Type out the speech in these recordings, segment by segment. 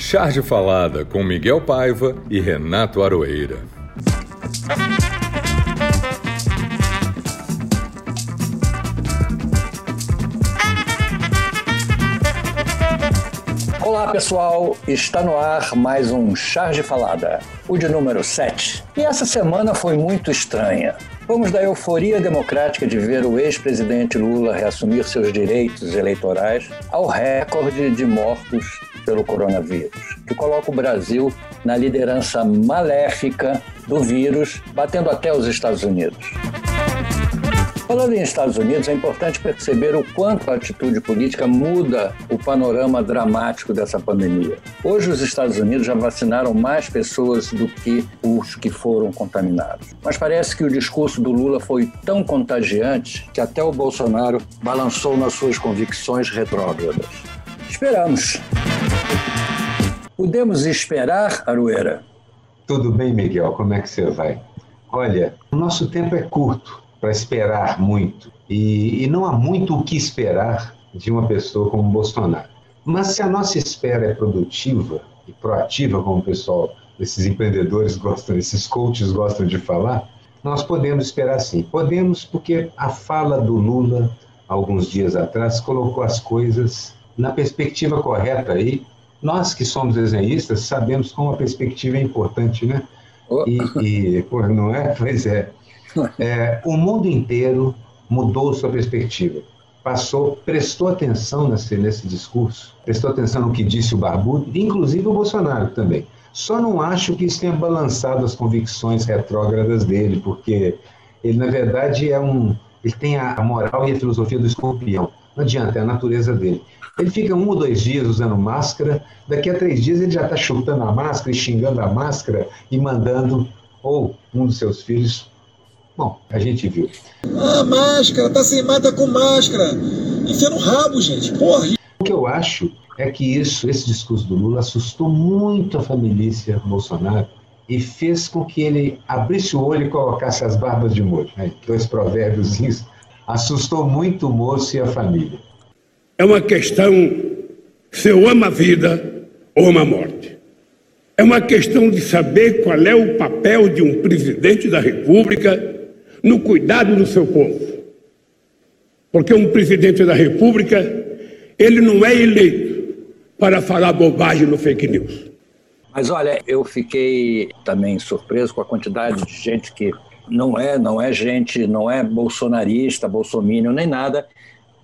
Charge Falada com Miguel Paiva e Renato Aroeira. Olá pessoal, está no ar mais um Charge Falada, o de número 7. E essa semana foi muito estranha. Vamos da euforia democrática de ver o ex-presidente Lula reassumir seus direitos eleitorais ao recorde de mortos pelo coronavírus, que coloca o Brasil na liderança maléfica do vírus, batendo até os Estados Unidos. Falando em Estados Unidos, é importante perceber o quanto a atitude política muda o panorama dramático dessa pandemia. Hoje, os Estados Unidos já vacinaram mais pessoas do que os que foram contaminados. Mas parece que o discurso do Lula foi tão contagiante que até o Bolsonaro balançou nas suas convicções retrógradas. Esperamos. Podemos esperar, Arueira? Tudo bem, Miguel? Como é que você vai? Olha, o nosso tempo é curto para esperar muito. E, e, não há muito o que esperar de uma pessoa como Bolsonaro. Mas se a nossa espera é produtiva e proativa, como o pessoal, esses empreendedores gostam, esses coaches gostam de falar, nós podemos esperar sim. Podemos porque a fala do Lula, alguns dias atrás, colocou as coisas na perspectiva correta aí. Nós que somos desenhistas sabemos como a perspectiva é importante, né? E, e pô, não é? Pois é. É, o mundo inteiro mudou sua perspectiva. Passou, prestou atenção nesse, nesse discurso, prestou atenção no que disse o Barbudo, inclusive o Bolsonaro também. Só não acho que isso tenha balançado as convicções retrógradas dele, porque ele, na verdade, é um. Ele tem a moral e a filosofia do escorpião. Não adianta, é a natureza dele. Ele fica um ou dois dias usando máscara, daqui a três dias ele já está chutando a máscara e xingando a máscara e mandando ou um dos seus filhos Bom, a gente viu. Ah, máscara, tá sem mata com máscara. Enfia no rabo, gente. Porra. O que eu acho é que isso, esse discurso do Lula assustou muito a família Bolsonaro e fez com que ele abrisse o olho e colocasse as barbas de molho. Né? Dois provérbios isso. Assustou muito o moço e a família. É uma questão se eu amo a vida ou amo a morte. É uma questão de saber qual é o papel de um presidente da República no cuidado do seu povo. Porque um presidente da República, ele não é eleito para falar bobagem no fake news. Mas olha, eu fiquei também surpreso com a quantidade de gente que não é, não é gente, não é bolsonarista, bolsomínio nem nada,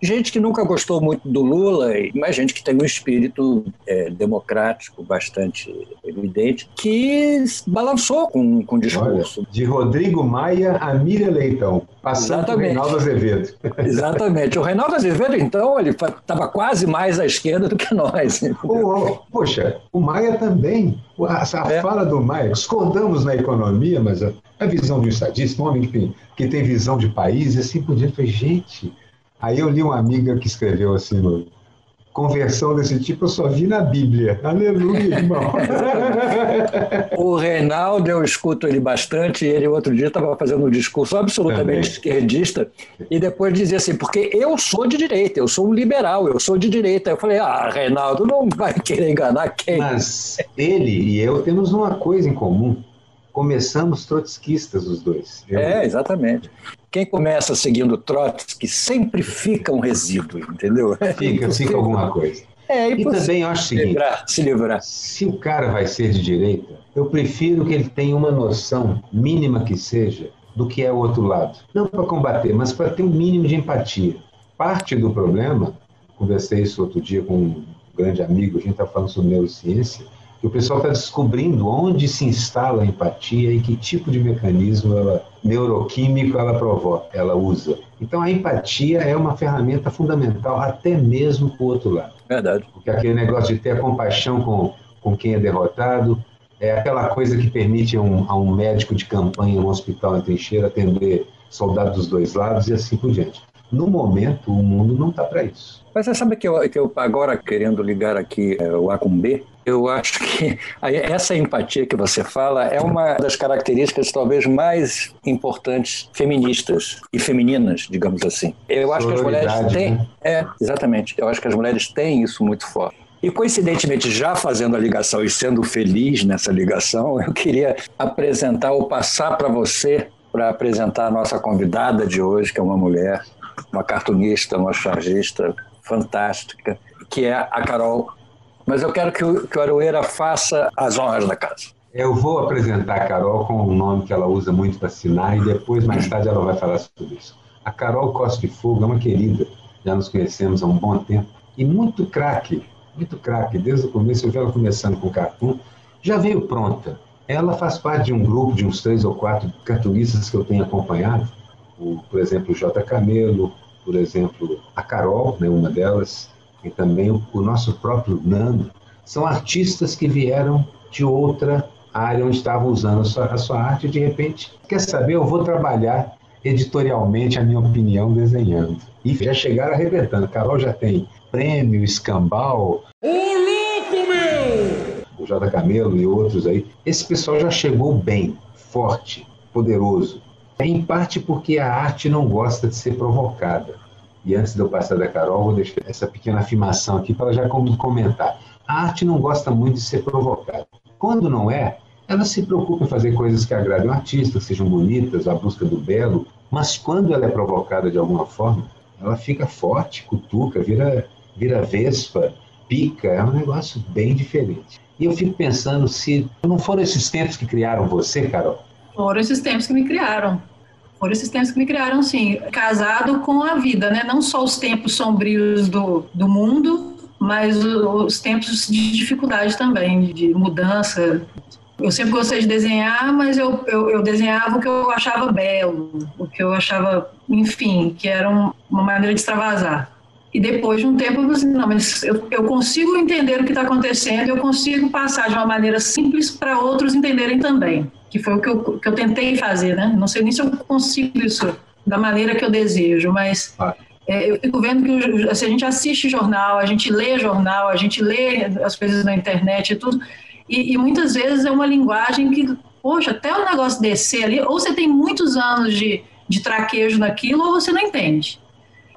gente que nunca gostou muito do Lula, mas gente que tem um espírito é, democrático bastante evidente, que balançou com, com o discurso. Olha, de Rodrigo Maia a Miriam Leitão, passando Exatamente. por Reinaldo Azevedo. Exatamente. O Reinaldo Azevedo, então, ele estava quase mais à esquerda do que nós. Oh, poxa, o Maia também. A, a é. fala do Maia, discordamos na economia, mas a, a visão de um estadista, um homem que tem, que tem visão de país, assim por diante, foi gente Aí eu li uma amiga que escreveu assim, no, conversão desse tipo eu só vi na Bíblia. Aleluia, irmão. o Reinaldo, eu escuto ele bastante, e ele outro dia estava fazendo um discurso absolutamente Também. esquerdista, e depois dizia assim, porque eu sou de direita, eu sou um liberal, eu sou de direita. Eu falei, ah, Reinaldo, não vai querer enganar quem? Mas ele e eu temos uma coisa em comum. Começamos trotskistas os dois. É, exatamente. Quem começa seguindo Trotsky sempre fica um resíduo, entendeu? Fica, fica alguma coisa. É, e também eu acho o seguinte: livrar, se livrar. Se o cara vai ser de direita, eu prefiro que ele tenha uma noção, mínima que seja, do que é o outro lado. Não para combater, mas para ter um mínimo de empatia. Parte do problema, conversei isso outro dia com um grande amigo, a gente está falando sobre neurociência, que o pessoal está descobrindo onde se instala a empatia e que tipo de mecanismo ela, neuroquímico ela provoca, ela usa. Então a empatia é uma ferramenta fundamental até mesmo para o outro lado. Verdade. Porque aquele negócio de ter a compaixão com, com quem é derrotado é aquela coisa que permite a um, a um médico de campanha, um hospital na trincheira, atender soldados dos dois lados e assim por diante. No momento, o mundo não está para isso. Mas você sabe que eu, que eu agora querendo ligar aqui é, o A com B, eu acho que essa empatia que você fala é uma das características talvez mais importantes feministas e femininas, digamos assim. Eu acho que as mulheres têm, né? é, exatamente. Eu acho que as mulheres têm isso muito forte. E coincidentemente, já fazendo a ligação e sendo feliz nessa ligação, eu queria apresentar ou passar para você para apresentar a nossa convidada de hoje, que é uma mulher, uma cartunista, uma chargista fantástica, que é a Carol. Mas eu quero que o, que o Aroeira faça as honras da casa. Eu vou apresentar a Carol com um nome que ela usa muito para assinar e depois, mais tarde, ela vai falar sobre isso. A Carol Costa de Fogo é uma querida, já nos conhecemos há um bom tempo, e muito craque, muito craque. Desde o começo, eu vi ela começando com cartoon, já veio pronta. Ela faz parte de um grupo de uns três ou quatro cartunistas que eu tenho acompanhado, o, por exemplo, o J. Camelo, por exemplo, a Carol, né, uma delas, e também o, o nosso próprio Nando, são artistas que vieram de outra área onde estavam usando a sua, a sua arte e de repente, quer saber, eu vou trabalhar editorialmente a minha opinião desenhando. E já chegaram arrebentando. Carol já tem prêmio, escambau. Ô louco, meu! O J. Camelo e outros aí. Esse pessoal já chegou bem, forte, poderoso. É em parte porque a arte não gosta de ser provocada. E antes de eu passar da Carol, vou deixar essa pequena afirmação aqui para ela já comentar. A arte não gosta muito de ser provocada. Quando não é, ela se preocupa em fazer coisas que agradem o artista, sejam bonitas, a busca do belo, mas quando ela é provocada de alguma forma, ela fica forte, cutuca, vira, vira vespa, pica, é um negócio bem diferente. E eu fico pensando se não foram esses tempos que criaram você, Carol? Foram esses tempos que me criaram. Foram esses tempos que me criaram, sim. Casado com a vida, né? Não só os tempos sombrios do, do mundo, mas os tempos de dificuldade também, de mudança. Eu sempre gostei de desenhar, mas eu, eu, eu desenhava o que eu achava belo, o que eu achava, enfim, que era um, uma maneira de extravasar. E depois de um tempo eu assim, não, mas eu, eu consigo entender o que está acontecendo, eu consigo passar de uma maneira simples para outros entenderem também, que foi o que eu, que eu tentei fazer, né? Não sei nem se eu consigo isso da maneira que eu desejo, mas ah. é, eu fico vendo que assim, a gente assiste jornal, a gente lê jornal, a gente lê as coisas na internet e tudo, e, e muitas vezes é uma linguagem que, poxa, até o negócio descer ali, ou você tem muitos anos de, de traquejo naquilo, ou você não entende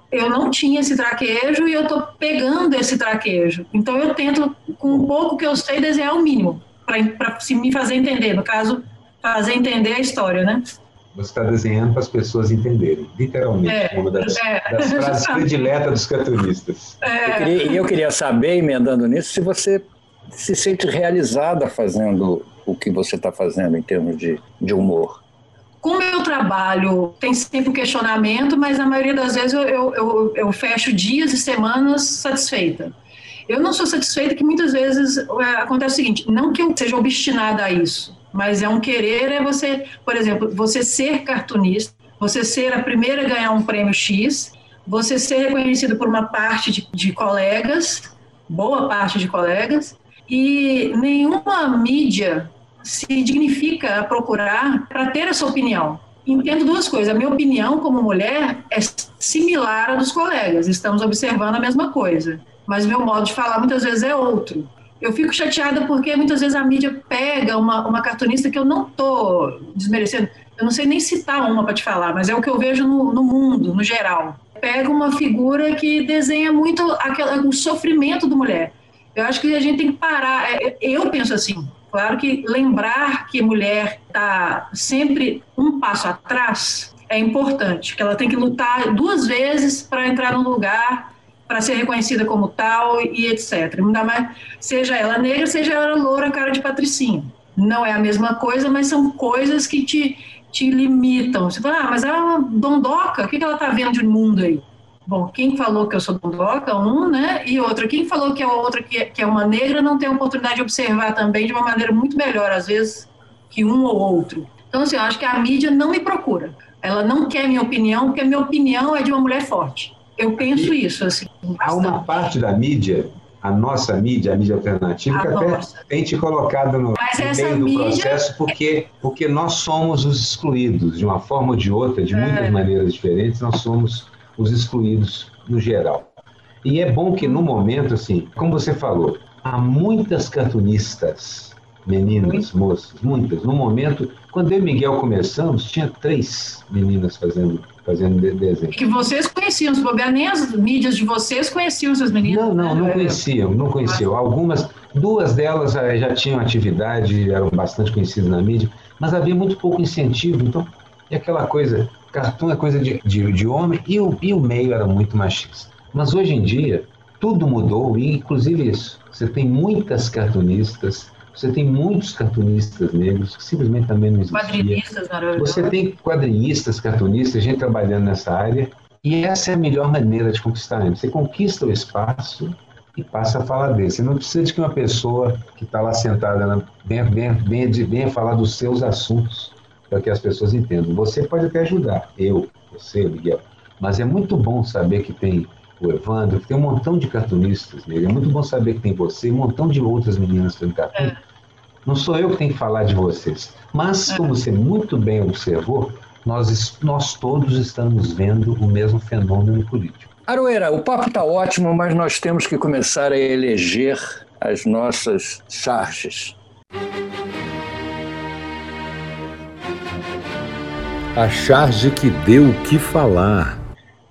eu não tinha esse traquejo e eu estou pegando esse traquejo. Então eu tento, com um pouco que eu sei, desenhar o mínimo para me fazer entender. No caso, fazer entender a história, né? Você está desenhando para as pessoas entenderem, literalmente, é, uma das, é, das frases prediletas dos cartunistas. É. Eu queria, eu queria saber, emendando nisso, se você se sente realizada fazendo o que você está fazendo em termos de, de humor. Com o meu trabalho, tem sempre um questionamento, mas na maioria das vezes eu, eu, eu, eu fecho dias e semanas satisfeita. Eu não sou satisfeita que muitas vezes é, acontece o seguinte, não que eu seja obstinada a isso, mas é um querer, é você, por exemplo, você ser cartunista, você ser a primeira a ganhar um prêmio X, você ser reconhecido por uma parte de, de colegas, boa parte de colegas, e nenhuma mídia se dignifica a procurar para ter essa opinião. Entendo duas coisas. A minha opinião como mulher é similar à dos colegas, estamos observando a mesma coisa. Mas meu modo de falar muitas vezes é outro. Eu fico chateada porque muitas vezes a mídia pega uma, uma cartunista que eu não estou desmerecendo. Eu não sei nem citar uma para te falar, mas é o que eu vejo no, no mundo, no geral. Pega uma figura que desenha muito aquele, o sofrimento da mulher. Eu acho que a gente tem que parar. É, eu penso assim: Claro que lembrar que mulher está sempre um passo atrás é importante, que ela tem que lutar duas vezes para entrar num lugar, para ser reconhecida como tal e etc. Ainda mais, seja ela negra, seja ela loura, cara de patricinha. Não é a mesma coisa, mas são coisas que te, te limitam. Você fala, ah, mas ela é uma dondoca, o que ela está vendo de mundo aí? Bom, quem falou que eu sou dondoca, um, né? E outra, quem falou que a outra, que é, que é uma negra, não tem a oportunidade de observar também de uma maneira muito melhor, às vezes, que um ou outro. Então, assim, eu acho que a mídia não me procura. Ela não quer minha opinião, porque a minha opinião é de uma mulher forte. Eu penso e isso, assim. Há uma parte da mídia, a nossa mídia, a mídia alternativa, a que nossa. até tem te colocado no, no meio mídia... do processo, porque, porque nós somos os excluídos, de uma forma ou de outra, de muitas é. maneiras diferentes, nós somos os excluídos no geral. E é bom que no momento, assim, como você falou, há muitas cartunistas meninas, moças, muitas. No momento, quando eu e Miguel começamos, tinha três meninas fazendo, fazendo desenho. Que vocês conheciam, se bobear, nem as mídias de vocês conheciam essas meninas. Não, não, não conheciam, não conheciam. Algumas, duas delas eh, já tinham atividade, eram bastante conhecidas na mídia, mas havia muito pouco incentivo, então, é aquela coisa, cartoon é coisa de, de, de homem e o, e o meio era muito machista. Mas hoje em dia, tudo mudou, e inclusive isso. Você tem muitas cartunistas, você tem muitos cartunistas negros que simplesmente também não existiam. Quadrinistas. Você tem quadrinistas, cartunistas, gente trabalhando nessa área, e essa é a melhor maneira de conquistar ele. Você conquista o espaço e passa a falar dele. Você não precisa de que uma pessoa que está lá sentada venha, venha, venha, de- venha falar dos seus assuntos para que as pessoas entendam. Você pode até ajudar, eu, você, Miguel, mas é muito bom saber que tem o Evandro, que tem um montão de cartunistas negros. É muito bom saber que tem você um montão de outras meninas fazendo cartoon. Não sou eu que tenho que falar de vocês. Mas, como você muito bem observou, nós, nós todos estamos vendo o mesmo fenômeno político. Aroeira, o papo está ótimo, mas nós temos que começar a eleger as nossas charges. A charge que deu o que falar.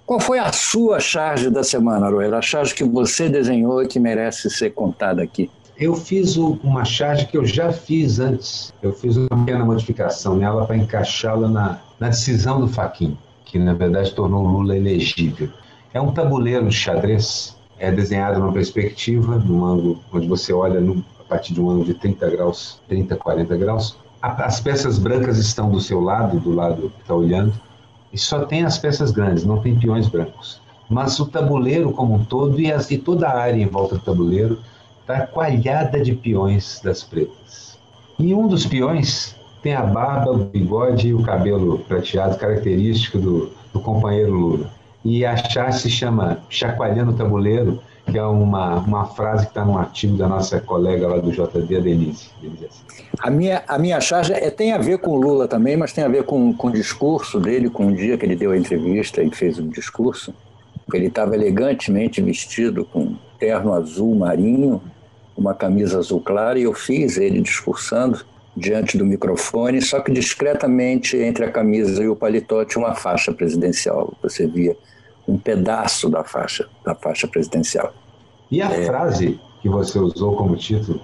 Qual foi a sua charge da semana, Aroeira? A charge que você desenhou e que merece ser contada aqui. Eu fiz uma charge que eu já fiz antes. Eu fiz uma pequena modificação nela para encaixá-la na, na decisão do Faquin, que na verdade tornou Lula elegível. É um tabuleiro de xadrez, é desenhado numa perspectiva, num ângulo onde você olha no- a partir de um ângulo de 30 graus, 30, 40 graus. A- As peças brancas estão do seu lado, do lado que está olhando, e só tem as peças grandes, não tem peões brancos. Mas o tabuleiro como um todo e, as- e toda a área em volta do tabuleiro está coalhada de peões das pretas. E um dos peões tem a barba, o bigode e o cabelo prateado, característico do, do companheiro Lula. E a chá se chama Chacoalhando o Tabuleiro, que é uma, uma frase que está num artigo da nossa colega lá do JD, a Denise. Denise Assis. A minha, a minha charge é, tem a ver com o Lula também, mas tem a ver com, com o discurso dele, com o dia que ele deu a entrevista e fez um discurso. Ele estava elegantemente vestido com terno azul marinho, uma camisa azul clara, e eu fiz ele discursando diante do microfone, só que discretamente entre a camisa e o paletó tinha uma faixa presidencial. Você via um pedaço da faixa, da faixa presidencial. E a frase que você usou como título,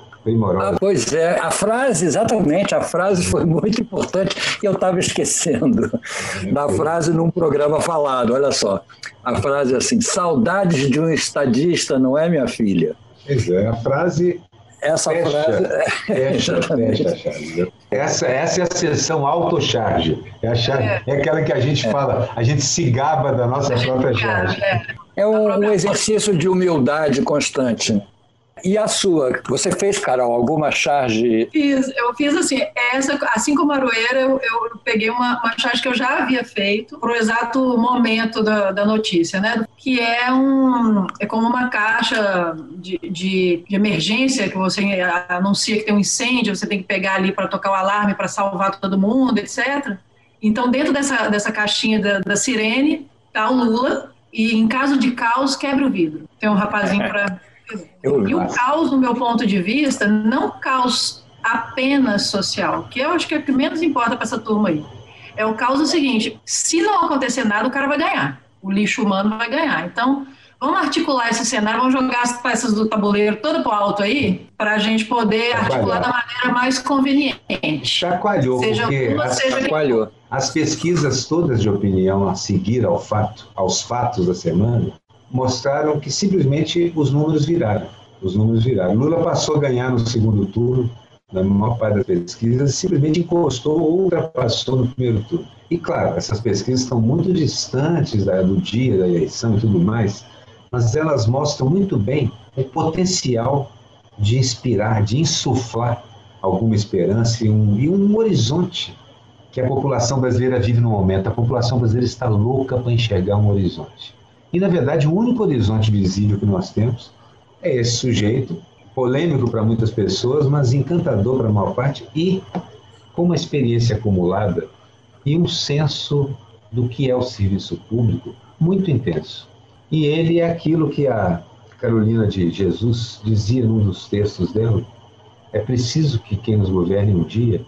Ah, pois é, a frase, exatamente, a frase foi muito importante e eu estava esquecendo da frase num programa falado. Olha só, a frase é assim: saudades de um estadista, não é, minha filha? Pois é, a frase Essa Fecha. frase. Fecha, Exatamente. fecha a charge. Essa, essa é a sessão autocharge. É, a charge, é. aquela que a gente fala, a gente se gaba da nossa própria charge. É um, um exercício de humildade constante. E a sua? Você fez, Carol, alguma charge? Fiz, eu fiz assim, essa, assim como a Aroeira, eu, eu peguei uma, uma charge que eu já havia feito para o exato momento da, da notícia, né? Que é um é como uma caixa de, de, de emergência que você anuncia que tem um incêndio, você tem que pegar ali para tocar o alarme para salvar todo mundo, etc. Então, dentro dessa, dessa caixinha da, da sirene, tá o Lula, e em caso de caos, quebra o vidro. Tem um rapazinho para. Eu- E o caos, no meu ponto de vista, não caos apenas social, que eu acho que é o que menos importa para essa turma aí. É o caos do seguinte: se não acontecer nada, o cara vai ganhar. O lixo humano vai ganhar. Então, vamos articular esse cenário, vamos jogar as peças do tabuleiro toda para alto aí, para a gente poder articular da maneira mais conveniente. Chacoalhou, Seja porque uma, as, seja Chacoalhou. as pesquisas todas de opinião a seguir ao fato, aos fatos da semana mostraram que simplesmente os números viraram. Os números viraram. Lula passou a ganhar no segundo turno, na maior parte das pesquisas, simplesmente encostou ou ultrapassou no primeiro turno. E claro, essas pesquisas estão muito distantes do dia da eleição e tudo mais, mas elas mostram muito bem o potencial de inspirar, de insuflar alguma esperança e um, e um horizonte que a população brasileira vive no momento. A população brasileira está louca para enxergar um horizonte. E, na verdade, o único horizonte visível que nós temos é esse sujeito, polêmico para muitas pessoas, mas encantador para a maior parte, e com uma experiência acumulada e um senso do que é o serviço público muito intenso. E ele é aquilo que a Carolina de Jesus dizia num dos textos dela, É preciso que quem nos governe um dia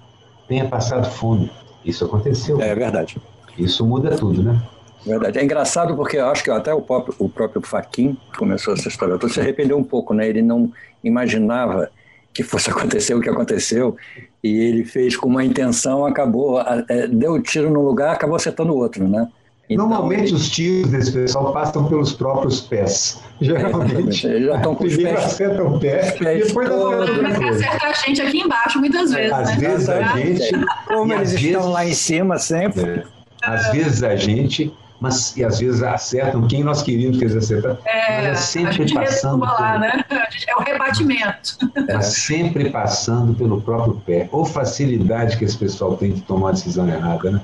tenha passado fome. Isso aconteceu. É verdade. Isso muda tudo, né? Verdade. É engraçado porque eu acho que até o próprio, o próprio Faquin começou essa história. Então se arrependeu um pouco, né? Ele não imaginava que fosse acontecer o que aconteceu e ele fez com uma intenção, acabou, é, deu tiro no lugar, acabou acertando o outro, né? Então, Normalmente ele... os tiros desse pessoal passam pelos próprios pés. Geralmente. É, já estão com os pés. acertam o pé pés depois acerta a gente aqui embaixo muitas vezes. Às né? vezes a gente. Como eles vezes, estão lá em cima sempre. É, às vezes a gente mas e às vezes acertam quem nós queríamos que eles acertassem. É, mas é sempre passando. Lá, né? É o rebatimento. Mas sempre passando pelo próprio pé. Ou facilidade que esse pessoal tem de tomar a decisão errada, né?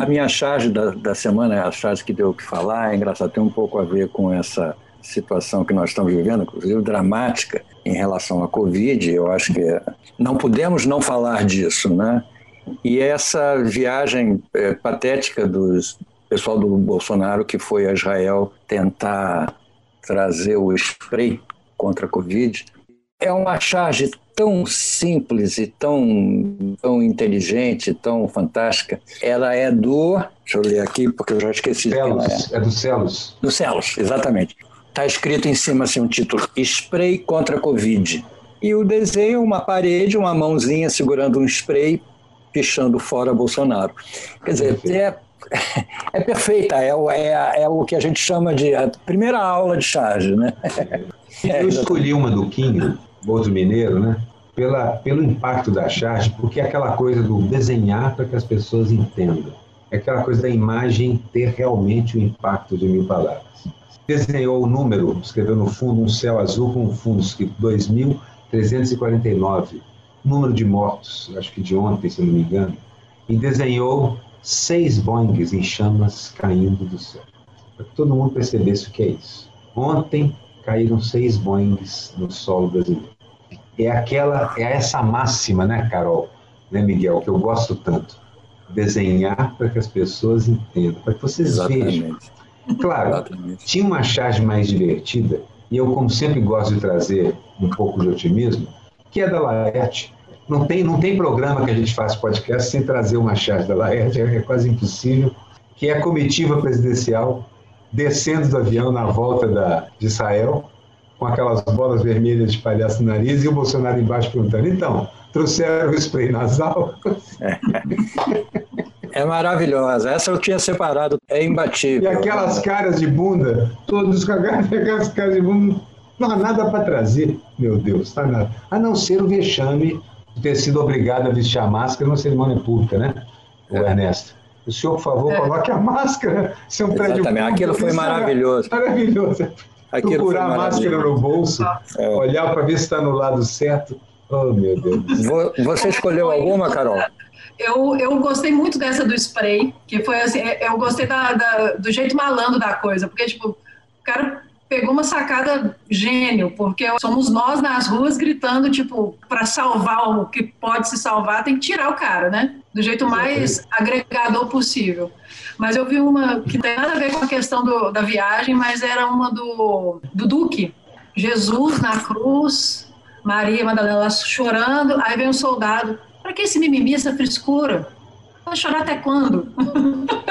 A minha charge da, da semana, a charge que deu o que falar, é engraçado, tem um pouco a ver com essa situação que nós estamos vivendo, inclusive dramática, em relação à Covid. Eu acho que não podemos não falar disso, né? E essa viagem é, patética dos pessoal do Bolsonaro que foi a Israel tentar trazer o spray contra a Covid é uma charge tão simples e tão, tão inteligente, tão fantástica. Ela é do. Deixa eu ler aqui, porque eu já esqueci. Celos, é. é do Celos. Do Celos, exatamente. Está escrito em cima assim, um título: Spray contra a Covid. E o desenho, uma parede, uma mãozinha segurando um spray, pichando fora Bolsonaro. Quer dizer, é, é perfeita, é, é, é o que a gente chama de a primeira aula de charge, né? Eu escolhi uma do King, Bozo Mineiro, né? Pela, pelo impacto da charge, porque é aquela coisa do desenhar para que as pessoas entendam. É aquela coisa da imagem ter realmente o impacto de mil palavras. Desenhou o número, escreveu no fundo um céu azul com um fundo escrito 2.349, número de mortos, acho que de ontem, se não me engano, e desenhou seis Boeings em chamas caindo do céu. Para que todo mundo percebesse o que é isso. Ontem caíram seis Boeings no solo brasileiro. É aquela, é essa máxima, né, Carol, né, Miguel, que eu gosto tanto. Desenhar para que as pessoas entendam, para que vocês Exatamente. vejam. Claro, Exatamente. tinha uma charge mais divertida, e eu, como sempre, gosto de trazer um pouco de otimismo, que é da Laerte. Não tem, não tem programa que a gente faz podcast sem trazer uma charge da Laerte, é quase impossível, que é a comitiva presidencial descendo do avião na volta da, de Israel, com aquelas bolas vermelhas de palhaço no nariz, e o Bolsonaro embaixo perguntando: então, trouxeram o spray nasal? É maravilhosa. Essa eu tinha separado, é imbatível. E aquelas caras de bunda, todos com aquelas caras de bunda, não há nada para trazer, meu Deus, tá nada. A não ser o vexame ter sido obrigado a vestir a máscara numa cerimônia pública, né, o é. Ernesto? O senhor, por favor, é. coloque a máscara. Isso é um prédio Exatamente. Aquilo foi maravilhoso. Maravilhoso. Aquilo Procurar a máscara no bolso, é. olhar para ver se está no lado certo. Oh, meu Deus. Você escolheu alguma, Carol? Eu, eu gostei muito dessa do spray, que foi assim, eu gostei da, da, do jeito malandro da coisa, porque, tipo, o cara pegou uma sacada gênio, porque somos nós nas ruas gritando, tipo, para salvar o que pode se salvar, tem que tirar o cara, né? Do jeito mais agregador possível. Mas eu vi uma que não tem nada a ver com a questão do, da viagem, mas era uma do, do Duque. Jesus na cruz, Maria Madalena chorando, aí vem um soldado. Para que esse mimimi, essa frescura? Vai chorar até quando?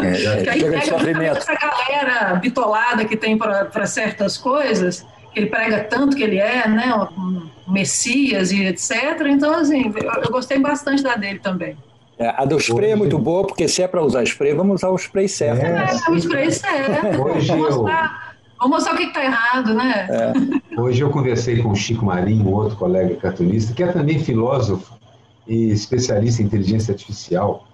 É, que aí pega essa galera bitolada que tem para certas coisas, que ele prega tanto que ele é, né, um Messias e etc. Então, assim, eu, eu gostei bastante da dele também. É, a do spray é muito boa, porque se é para usar spray, vamos usar o spray certo. É, né? é o spray certo. Hoje vamos, mostrar, vamos mostrar o que está errado, né? É. Hoje eu conversei com o Chico Marinho, outro colega cartunista, que é também filósofo e especialista em inteligência artificial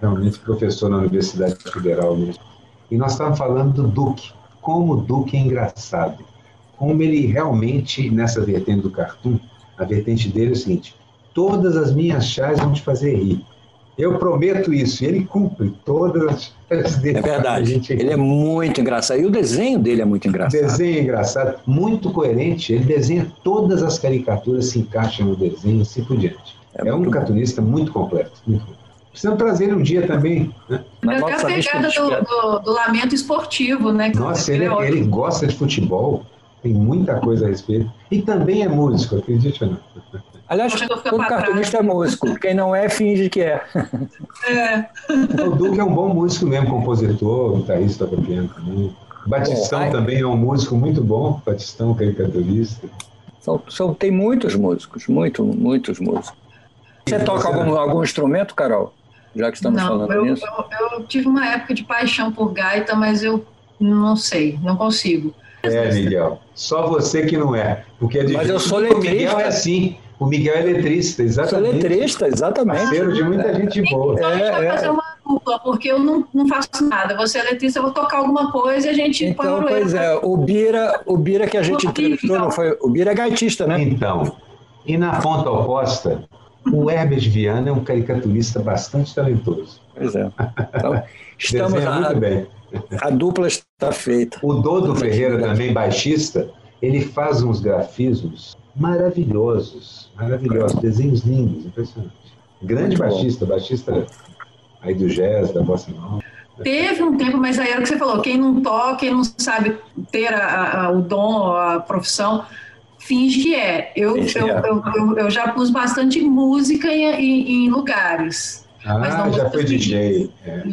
realmente professor na Universidade Federal mesmo. E nós estávamos falando do Duque, como o Duque é engraçado, como ele realmente, nessa vertente do cartoon, a vertente dele é o seguinte, todas as minhas chaves vão te fazer rir. Eu prometo isso, e ele cumpre todas as dele. É verdade, gente... ele é muito engraçado, e o desenho dele é muito engraçado. O desenho é engraçado, muito coerente, ele desenha todas as caricaturas, se encaixam no desenho, assim por diante. É, é um cartunista muito completo, muito completo. Precisamos trazer ele um dia também. Né? Até a pegada do, do, do, lamento esportivo, né? Nossa, ele, é ele gosta de futebol. tem muita coisa a respeito. E também é músico, acredite ou não. Aliás, todo cartunista é músico. Quem não é, finge que é. é. O Duque é um bom músico mesmo, compositor, guitarrista, toca piano também. Batistão bom, também é um músico muito bom, Batistão, caricaturista. São, são, tem muitos músicos, muito, muitos músicos. Você toca algum, algum instrumento, Carol? Já que estamos não, falando eu, nisso. Eu, eu tive uma época de paixão por gaita, mas eu não sei, não consigo. É, Miguel. Só você que não é. Porque é difícil. Mas eu sou letrista. O Miguel é assim. O Miguel é letrista, exatamente. Sou letrista, exatamente. Parceiro de muita gente boa. Então, é, a gente vai é. fazer uma dupla, porque eu não, não faço nada. Você é letrista, eu vou tocar alguma coisa e a gente então, põe Pois é, o Bira, o Bira que a gente entrevistou, não foi? O Bira é gaitista, né? Então, e na ponta oposta, o Herbert Viana é um caricaturista bastante talentoso. Pois é. Então, estamos a, muito bem. A dupla está feita. O Dodo Ferreira, também baixista, ele faz uns grafismos maravilhosos, maravilhosos, desenhos lindos, impressionante. Grande Muito baixista, bom. baixista aí do jazz, da bossa nova. Teve um tempo, mas aí era o que você falou, quem não toca, quem não sabe ter a, a, o dom, a profissão, finge que é. Eu, eu, é. eu, eu, eu, já pus bastante música em, em, em lugares. Ah, já foi DJ. É.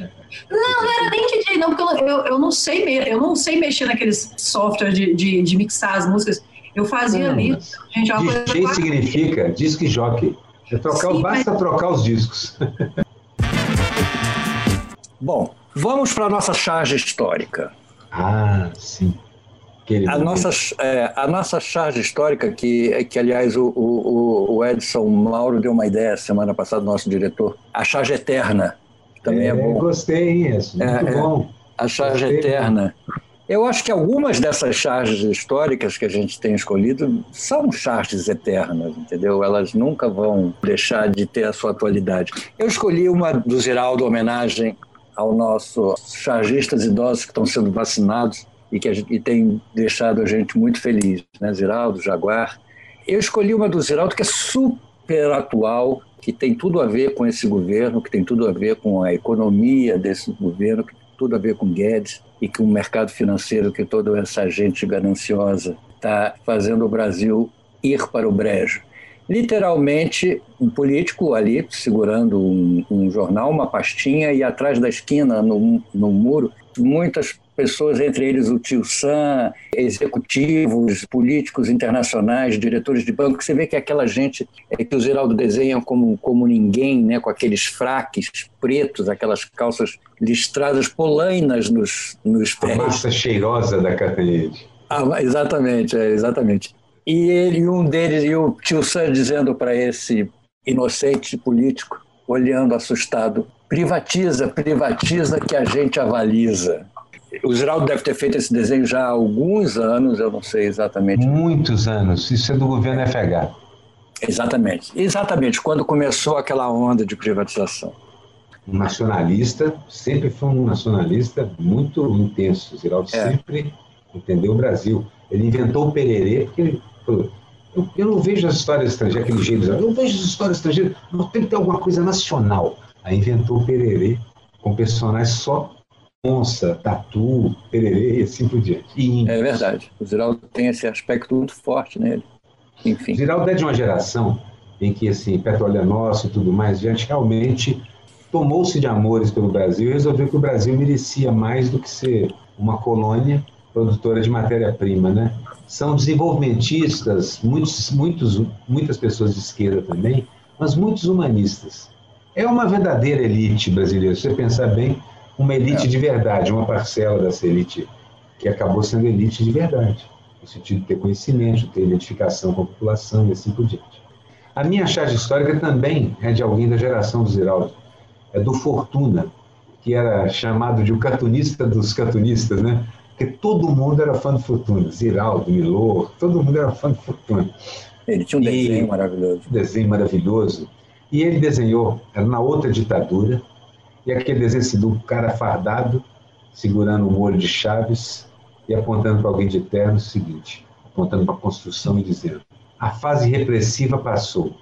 Não, não era nem DJ, não, porque eu, eu, não sei eu não sei mexer naqueles software de, de, de mixar as músicas. Eu fazia não, ali. Gente, DJ significa disque jockey. É trocar, Sim, basta mas... trocar os discos. Bom, vamos para a nossa charge histórica. Ah, sim. A nossa, é, a nossa charge histórica, que, que aliás o, o, o Edson Mauro deu uma ideia semana passada, nosso diretor, a charge eterna também é, é bom. Gostei, isso. Muito é, é, bom. A charge gostei. eterna. Eu acho que algumas dessas charges históricas que a gente tem escolhido são charges eternas, entendeu? Elas nunca vão deixar de ter a sua atualidade. Eu escolhi uma do Ziraldo, homenagem ao nosso chargistas idosos que estão sendo vacinados e que gente, e tem deixado a gente muito feliz, né? Ziraldo, Jaguar. Eu escolhi uma do Ziraldo que é super atual, que tem tudo a ver com esse governo, que tem tudo a ver com a economia desse governo, que tem tudo a ver com Guedes e com o mercado financeiro que toda essa gente gananciosa está fazendo o Brasil ir para o brejo. Literalmente, um político ali segurando um, um jornal, uma pastinha, e atrás da esquina, no, no muro, muitas pessoas, entre eles o tio Sam, executivos, políticos internacionais, diretores de banco, você vê que aquela gente é, que o Geraldo desenha como, como ninguém, né, com aqueles fraques pretos, aquelas calças listradas polainas nos, nos pés. A massa cheirosa da Catanhede. Ah, exatamente, é, exatamente. E ele, um deles, e o tio Sam dizendo para esse inocente político, olhando assustado, privatiza, privatiza que a gente avaliza. O Geraldo deve ter feito esse desenho já há alguns anos, eu não sei exatamente. Muitos anos. Isso é do governo FH. Exatamente. Exatamente, quando começou aquela onda de privatização. Um nacionalista, sempre foi um nacionalista muito intenso. O Geraldo é. sempre entendeu o Brasil. Ele inventou o pererê, porque ele falou, eu, eu não vejo as histórias estrangeiras, aquele jeito, eu não vejo as histórias estrangeiras, não tem que ter alguma coisa nacional. Aí inventou o pererê, com personagens só onça, tatu, pererê e assim por diante. E é verdade. O Ziraldo tem esse aspecto muito forte nele. Enfim. Ziraldo é de uma geração em que assim, petróleo é nosso e tudo mais, gente realmente tomou-se de amores pelo Brasil e resolveu que o Brasil merecia mais do que ser uma colônia produtora de matéria-prima, né? São desenvolvimentistas, muitos, muitos, muitas pessoas de esquerda também, mas muitos humanistas. É uma verdadeira elite brasileira. Se você pensar bem, uma elite é. de verdade, uma parcela dessa elite que acabou sendo elite de verdade, no sentido de ter conhecimento, ter identificação com a população e assim por diante. A minha charge histórica também é de alguém da geração do Ziraldo, é do Fortuna, que era chamado de o cartunista dos cartunistas, né? Porque todo mundo era fã do Fortuna, Ziraldo, Milor, todo mundo era fã do Fortuna. Ele tinha um desenho maravilhoso. Um desenho maravilhoso. E ele desenhou, era na outra ditadura, e aquele desenho do cara fardado, segurando o molho de chaves e apontando para alguém de terno o seguinte, apontando para a construção e dizendo: a fase repressiva passou,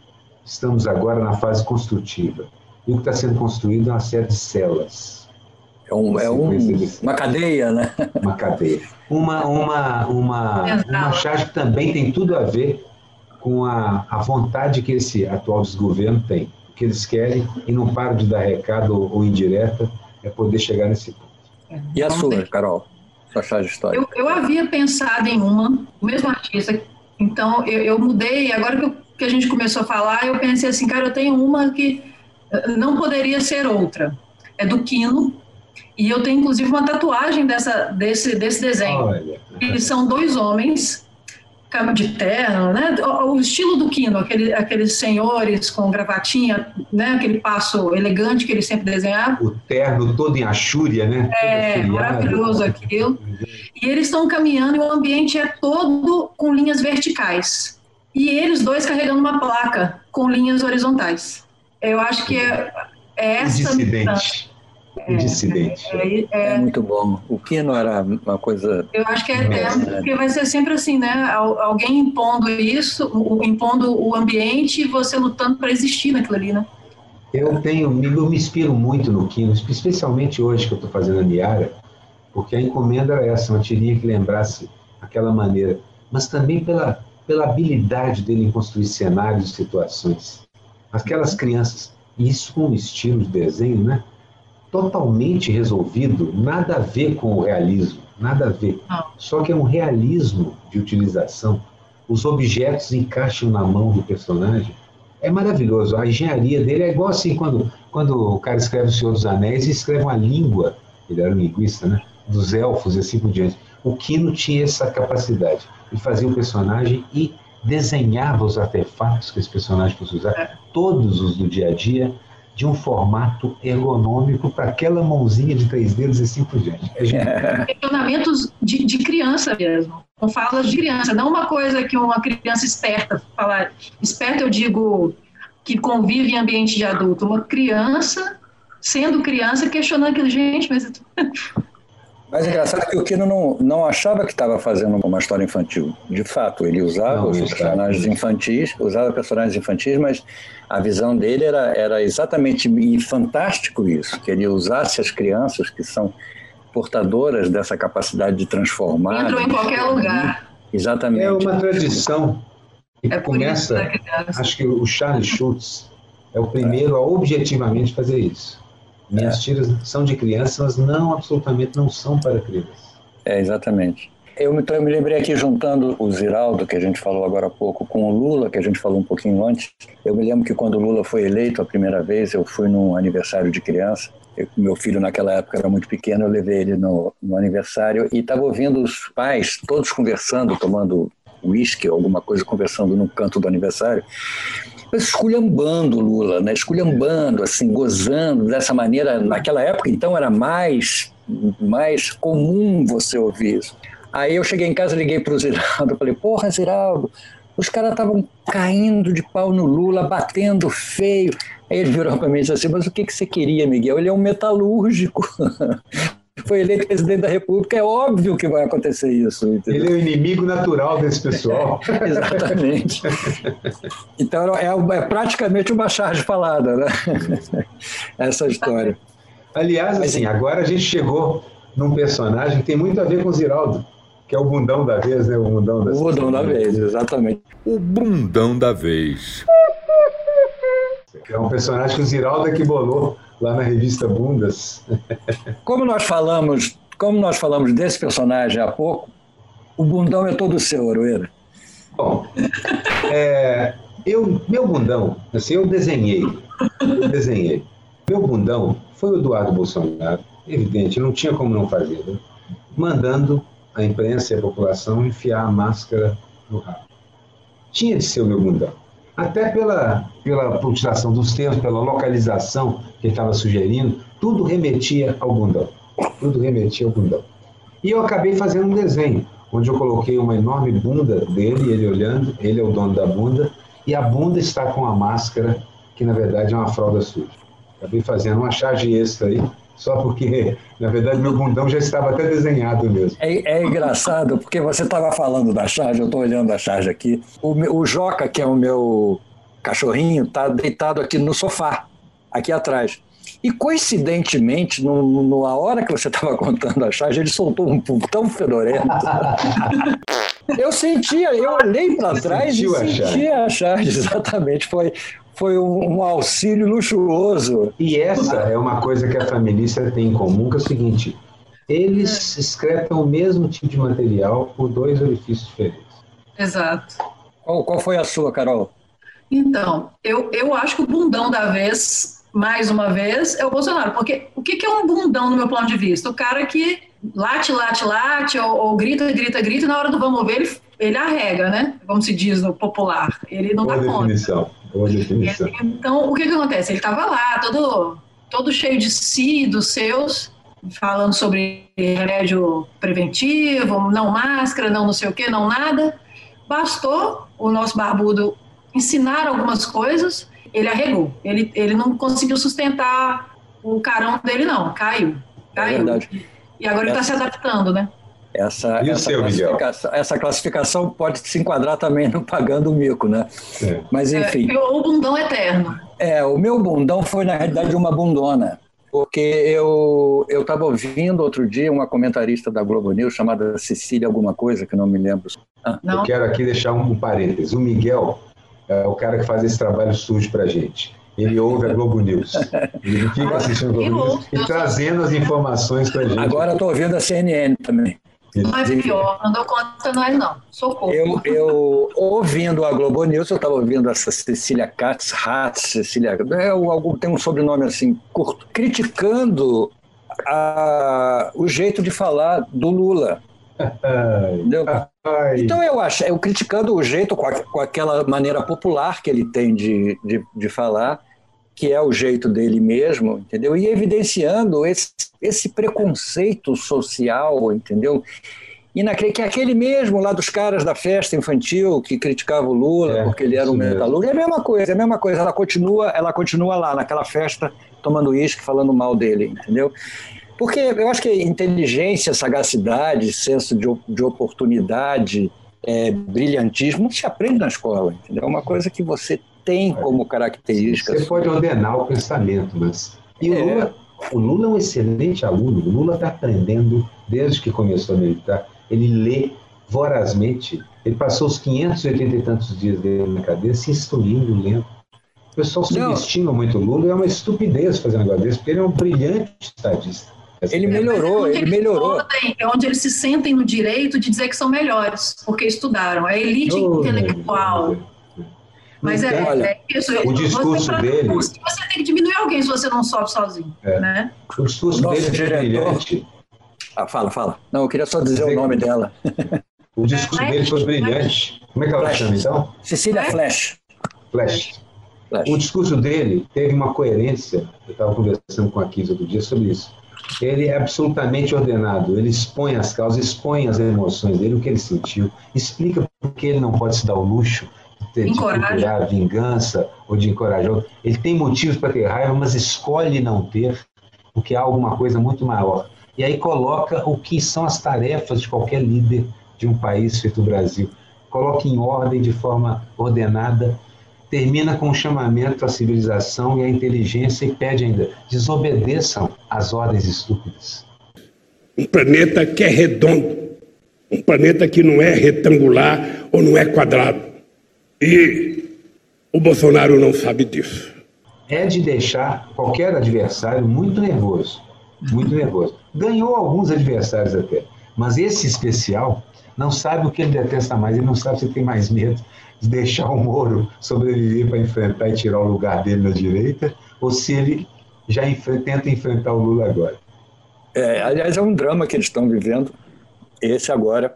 estamos agora na fase construtiva. E o que está sendo construído é uma série de celas. É, um, é um, uma cadeia, né? Uma cadeia. Uma, uma, uma, uma charge que também tem tudo a ver com a, a vontade que esse atual desgoverno tem. O que eles querem, e não param de dar recado ou, ou indireta, é poder chegar nesse ponto. E a sua, Carol? Sua charge histórica? Eu, eu havia pensado em uma, o mesmo artista, então eu, eu mudei, agora que, eu, que a gente começou a falar, eu pensei assim, cara, eu tenho uma que eh, não poderia ser outra. É do Quino, e eu tenho inclusive uma tatuagem dessa, desse, desse desenho. Olha. Eles são dois homens, cama de terno, né? O, estilo do Quino, aquele, aqueles senhores com gravatinha, né? Aquele passo elegante que ele sempre desenhava. O terno todo em achúria, né? É, maravilhoso aquilo. E eles estão caminhando e o ambiente é todo com linhas verticais. E eles dois carregando uma placa com linhas horizontais. Eu acho que é, é essa. Dissidente é, dissidente. É, é, é, muito bom. O Kino era uma coisa. Eu acho que é eterno, porque vai ser sempre assim, né? Alguém impondo isso, impondo o ambiente e você lutando para existir naquilo ali, né? Eu tenho, eu me inspiro muito no Kino, especialmente hoje que eu estou fazendo a Niara, porque a encomenda era essa, uma tirinha que lembrasse aquela maneira, mas também pela, pela habilidade dele em construir cenários e situações. Aquelas crianças, isso com o estilo de desenho, né? Totalmente resolvido, nada a ver com o realismo, nada a ver. Só que é um realismo de utilização. Os objetos encaixam na mão do personagem. É maravilhoso. A engenharia dele é igual assim quando, quando o cara escreve O Senhor dos Anéis e escreve uma língua, ele era um linguista, né? Dos elfos e assim por diante. O Kino tinha essa capacidade de fazer o personagem e desenhava os artefatos que esse personagem fosse usar, é. todos os do dia a dia, de um formato ergonômico para aquela mãozinha de três dedos e assim por diante. É Questionamentos de, de, criança mesmo, com falas de criança, não uma coisa que uma criança esperta falar. Esperta eu digo que convive em ambiente de adulto, uma criança sendo criança questionando aquilo, gente, mas mas é engraçado que o Kino não, não achava que estava fazendo uma história infantil. De fato, ele usava não, os personagens infantis, usava personagens infantis, mas a visão dele era, era exatamente e fantástico isso, que ele usasse as crianças que são portadoras dessa capacidade de transformar. Entrou em qualquer lugar. Exatamente. É uma tradição que é começa. Acho que o Charles Schultz é o primeiro a objetivamente fazer isso. Minhas é. tiras são de crianças, mas não, absolutamente não são para crianças. É, exatamente. Eu, então, eu me lembrei aqui, juntando o Ziraldo, que a gente falou agora há pouco, com o Lula, que a gente falou um pouquinho antes. Eu me lembro que quando o Lula foi eleito a primeira vez, eu fui num aniversário de criança. Eu, meu filho, naquela época, era muito pequeno, eu levei ele no, no aniversário e estava ouvindo os pais, todos conversando, tomando uísque, alguma coisa, conversando no canto do aniversário esculhambando Lula, né? esculhambando, assim, gozando dessa maneira. Naquela época, então, era mais, mais comum você ouvir isso. Aí eu cheguei em casa, liguei para o Ziraldo, falei, porra, Ziraldo, os caras estavam caindo de pau no Lula, batendo feio. Aí ele virou para mim e disse assim, mas o que, que você queria, Miguel? Ele é um metalúrgico. foi eleito presidente da República, é óbvio que vai acontecer isso. Entendeu? Ele é o inimigo natural desse pessoal. Exatamente. Então é, é, praticamente uma charge falada, né? Essa história. Aliás, assim, agora a gente chegou num personagem que tem muito a ver com o Ziraldo, que é o bundão da vez, né? O bundão da, o bundão da vez, exatamente. O bundão da vez. É um personagem que o Ziraldo é que bolou lá na revista Bundas. Como nós falamos, como nós falamos desse personagem há pouco, o bundão é todo seu, Aroeira. Bom, é, eu, meu bundão, assim, eu desenhei, eu desenhei. Meu bundão foi o Eduardo Bolsonaro, evidente, não tinha como não fazer, né? mandando a imprensa e a população enfiar a máscara no rabo. Tinha de ser o meu bundão até pela, pela utilização dos termos, pela localização que ele estava sugerindo, tudo remetia ao bundão. Tudo remetia ao bundão. E eu acabei fazendo um desenho, onde eu coloquei uma enorme bunda dele, ele olhando, ele é o dono da bunda, e a bunda está com a máscara, que na verdade é uma fralda suja. Acabei fazendo uma charge extra aí, só porque, na verdade, meu bundão já estava até desenhado mesmo. É, é engraçado, porque você estava falando da charge, eu estou olhando a charge aqui. O, o Joca, que é o meu cachorrinho, está deitado aqui no sofá, aqui atrás. E coincidentemente, no, na hora que você estava contando a charge, ele soltou um pum tão fedorento. eu sentia, eu olhei para trás e senti a charge, exatamente. Foi, foi um, um, auxílio luxuoso. E essa é uma coisa que a família tem em comum, que é o seguinte: eles excretam o mesmo tipo de material por dois orifícios diferentes. Exato. Qual, qual foi a sua, Carol? Então, eu, eu acho que o bundão da vez, mais uma vez, é o Bolsonaro. Porque o que, que é um bundão no meu ponto de vista? O cara que late, late, late, ou, ou grita, grita, grita, e na hora do vamos ver, ele, ele arrega, né? Como se diz no popular. Ele não Boa dá definição. conta. Definição. Então, o que, que acontece? Ele estava lá, todo, todo cheio de si, dos seus, falando sobre remédio preventivo, não máscara, não não sei o que, não nada. Bastou o nosso barbudo ensinar algumas coisas, ele arregou. Ele, ele não conseguiu sustentar o carão dele, não. Caiu. Caiu. É verdade. E agora ele está se adaptando, né? Essa, essa, seu, classificação, essa, classificação, pode se enquadrar também no pagando o mico, né? É. Mas enfim. É, o bundão eterno. É, o meu bundão foi, na realidade, uma bundona. Porque eu estava ouvindo outro dia uma comentarista da Globo News chamada Cecília alguma coisa, que não me lembro. Ah. Eu quero aqui deixar um parênteses. O Miguel é o cara que faz esse trabalho sujo para gente. Ele ouve a Globo News. Ele fica assistindo a Globo News e trazendo as informações para gente. Agora estou ouvindo a CNN também. Não é pior, não dou conta nós não. Socorro. Eu, eu ouvindo a Globo News, eu estava ouvindo essa Cecília Katz, Hatz, Cecília, é, algum, tem um sobrenome assim curto, criticando a, o jeito de falar do Lula. Entendeu? Então eu acho, eu criticando o jeito com, a, com aquela maneira popular que ele tem de, de, de, falar, que é o jeito dele mesmo, entendeu? E evidenciando esse, esse preconceito social, entendeu? E naquele, que é aquele mesmo lá dos caras da festa infantil que criticava o Lula é, porque ele era um metalúrgico, é a mesma coisa, é a mesma coisa. Ela continua, ela continua lá naquela festa tomando uísque, falando mal dele, entendeu? Porque eu acho que inteligência, sagacidade, senso de, de oportunidade, é, brilhantismo, se aprende na escola, entendeu? É uma coisa que você tem como característica. Você pode ordenar o pensamento, mas. E o, é. Lula, o Lula é um excelente aluno, o Lula está aprendendo desde que começou a militar. Ele lê vorazmente, ele passou os 580 e tantos dias dele na cadeia se instruindo, lendo. O pessoal subestima muito o Lula é uma estupidez fazer um negócio desse, porque ele é um brilhante estadista. Ele melhorou, ele melhorou. é onde eles se sentem no direito de dizer que são melhores, porque estudaram. É elite oh, intelectual. Mas é, é, isso. O discurso você, dele. Você tem que diminuir alguém se você não sobe sozinho. É. Né? O discurso dele é diretor... brilhante. Ah, fala, fala. Não, eu queria só dizer o nome dela. O discurso dele foi brilhante. Como é que ela chama, então? Cecília Flash. Flash. Flash. O discurso dele teve uma coerência. Eu estava conversando com a Kisa outro dia sobre isso ele é absolutamente ordenado, ele expõe as causas, expõe as emoções dele, o que ele sentiu, explica por que ele não pode se dar o luxo de, ter, de procurar vingança ou de encorajar. Ele tem motivos para ter raiva, mas escolhe não ter, porque há alguma coisa muito maior. E aí coloca o que são as tarefas de qualquer líder de um país feito o Brasil. Coloca em ordem de forma ordenada termina com um chamamento à civilização e à inteligência e pede ainda: desobedeçam às ordens estúpidas. Um planeta que é redondo, um planeta que não é retangular ou não é quadrado. E o Bolsonaro não sabe disso. É de deixar qualquer adversário muito nervoso, muito nervoso. Ganhou alguns adversários até, mas esse especial não sabe o que ele detesta mais, ele não sabe se tem mais medo deixar o Moro sobreviver para enfrentar e tirar o lugar dele na direita, ou se ele já tenta enfrentar o Lula agora. É, aliás, é um drama que eles estão vivendo, esse agora,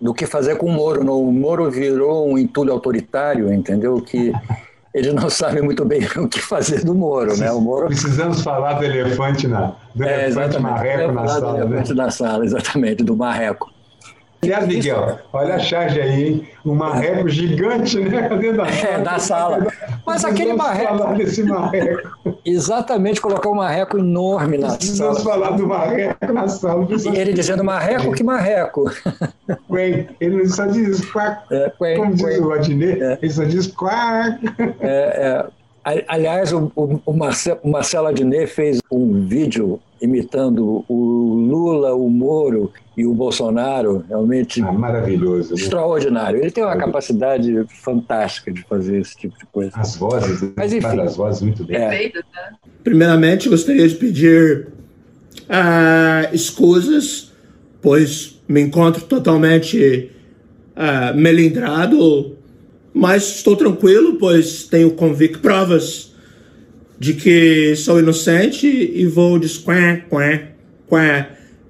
do que fazer com o Moro. O Moro virou um entulho autoritário, entendeu? Que eles não sabem muito bem o que fazer do Moro, né? O Moro... Precisamos falar do elefante na do é, elefante marreco na sala, do elefante né? na sala, exatamente, do marreco. Aliás, Miguel, olha a charge aí, hein? Um marreco gigante, né? Dentro da sala. É, da sala. Mas aquele marreco. falar desse marreco. Exatamente, colocar um marreco enorme na Precisamos sala. falar do marreco na sala. E ele dizendo, marreco, que marreco? Quen. Ele só diz quack. É, quen, Como diz o Adnet, é. ele só diz quack. É, é. Aliás, o, o, o, Marcelo, o Marcelo Adnet fez um vídeo imitando o Lula, o Moro e o Bolsonaro, realmente ah, maravilhoso, né? extraordinário. Ele tem uma capacidade fantástica de fazer esse tipo de coisa. As vozes, Mas enfim, as vozes muito bem. É. Primeiramente, gostaria de pedir uh, escusas, pois me encontro totalmente uh, melindrado mas estou tranquilo, pois tenho convicto provas de que sou inocente e vou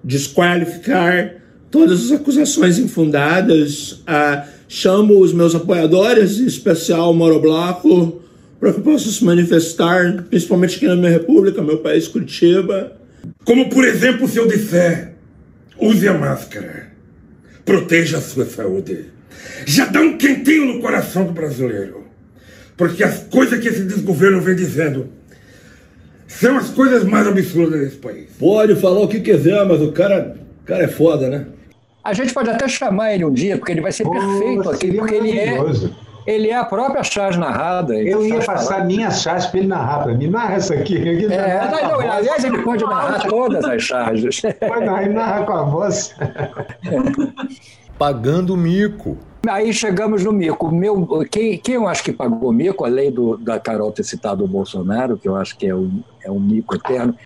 desqualificar todas as acusações infundadas. Ah, chamo os meus apoiadores, em especial Moro Bloco, para que possam se manifestar, principalmente aqui na minha república, meu país, Curitiba. Como, por exemplo, se eu disser, use a máscara, proteja a sua saúde já dá um quentinho no coração do brasileiro. Porque as coisas que esse desgoverno vem dizendo são as coisas mais absurdas desse país. Pode falar o que quiser, mas o cara, o cara é foda, né? A gente pode até chamar ele um dia, porque ele vai ser Pô, perfeito aqui, porque ele é, ele é a própria charge narrada. Eu ia passar falar. minha charge para ele narrar para mim. Narra essa aqui. aqui é, não, não, aliás, ele pode narrar todas as charges. Pode narrar, ele narra com a voz. Pagando mico. Aí chegamos no mico. Meu, quem, quem eu acho que pagou mico, além do, da Carol ter citado o Bolsonaro, que eu acho que é um, é um mico eterno,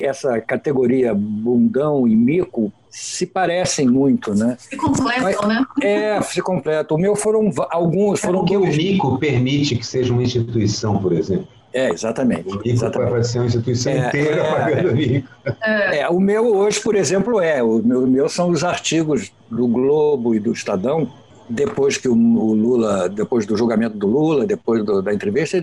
essa categoria bundão e mico se parecem muito, né? Se completam, né? É, se completam. O meu foram alguns. Foram é porque dois... o mico permite que seja uma instituição, por exemplo. É, exatamente. O exatamente. vai ser uma instituição é, inteira é, pagando mico. É. é, o meu hoje, por exemplo, é. O meu, meu são os artigos do Globo e do Estadão depois que o, Lula, depois do julgamento do Lula, depois do, da entrevista,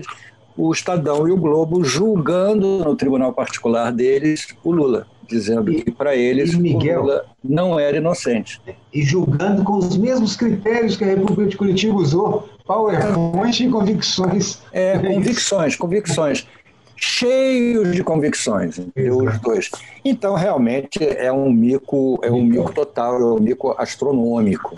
o Estadão e o Globo julgando no tribunal particular deles o Lula, dizendo e, que para eles Miguel, o Lula não era inocente. E julgando com os mesmos critérios que a República de Curitiba usou, PowerPoint e convicções. É, convicções, convicções. Cheios de convicções, os dois. Então, realmente, é um mico, é um mico total, é um mico astronômico.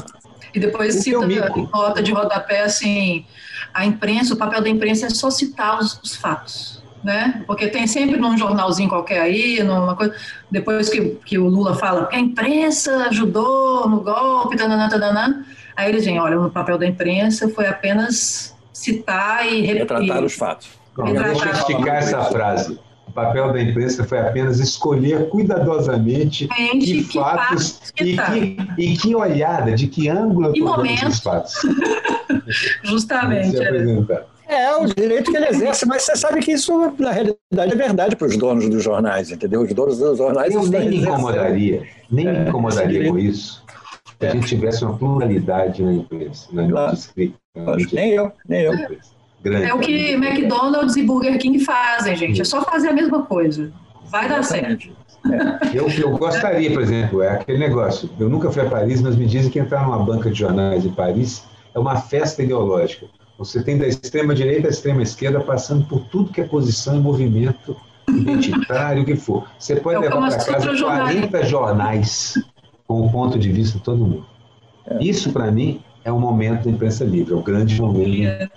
E depois cita em nota de rodapé assim, a imprensa, o papel da imprensa é só citar os, os fatos. Né? Porque tem sempre num jornalzinho qualquer aí, numa coisa, depois que, que o Lula fala que a imprensa ajudou no golpe, tanana, tanana, aí eles dizem, olha, o papel da imprensa foi apenas citar e retratar os fatos. Deixa eu esticar essa frase papel da imprensa foi apenas escolher cuidadosamente que, que fatos que e, que, e que olhada, de que ângulo eu estou esses fatos. Justamente. É. é o direito que ele exerce, mas você sabe que isso, na realidade, é verdade para os donos dos jornais, entendeu? Os donos dos jornais. Eu nem me incomodaria, nem me é, incomodaria com isso se a gente tivesse uma pluralidade na imprensa, na escrita. Nem eu, nem eu. Grande. É o que McDonald's e Burger King fazem, gente. É só fazer a mesma coisa. Vai dar certo. É. Eu, eu gostaria, por exemplo, é aquele negócio. Eu nunca fui a Paris, mas me dizem que entrar numa banca de jornais em Paris é uma festa ideológica. Você tem da extrema direita à extrema esquerda passando por tudo que é posição e movimento identitário, o que for. Você pode é levar para casa 40 jornais com o ponto de vista de todo mundo. É. Isso, para mim, é um momento da imprensa livre, é o grande momento.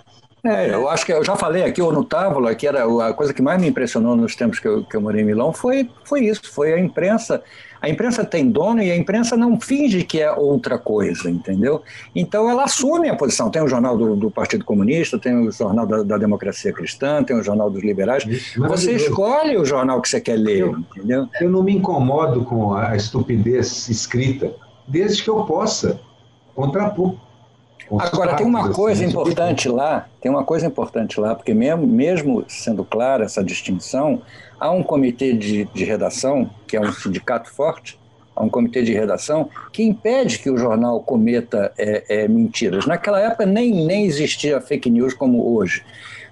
É, eu acho que eu já falei aqui, ou no Távola, que era a coisa que mais me impressionou nos tempos que eu, que eu morei em Milão, foi, foi isso, foi a imprensa. A imprensa tem dono e a imprensa não finge que é outra coisa, entendeu? Então ela assume a posição. Tem o jornal do, do Partido Comunista, tem o jornal da, da, Democracia Cristã, tem o jornal dos liberais. Isso, você escolhe o jornal que você quer ler, eu, entendeu? Eu não me incomodo com a estupidez escrita, desde que eu possa contrapor. Agora, tem uma coisa importante lá, tem uma coisa importante lá, porque mesmo, mesmo sendo clara essa distinção, há um comitê de, de redação, que é um sindicato forte, há um comitê de redação que impede que o jornal cometa é, é, mentiras. Naquela época nem, nem existia fake news como hoje.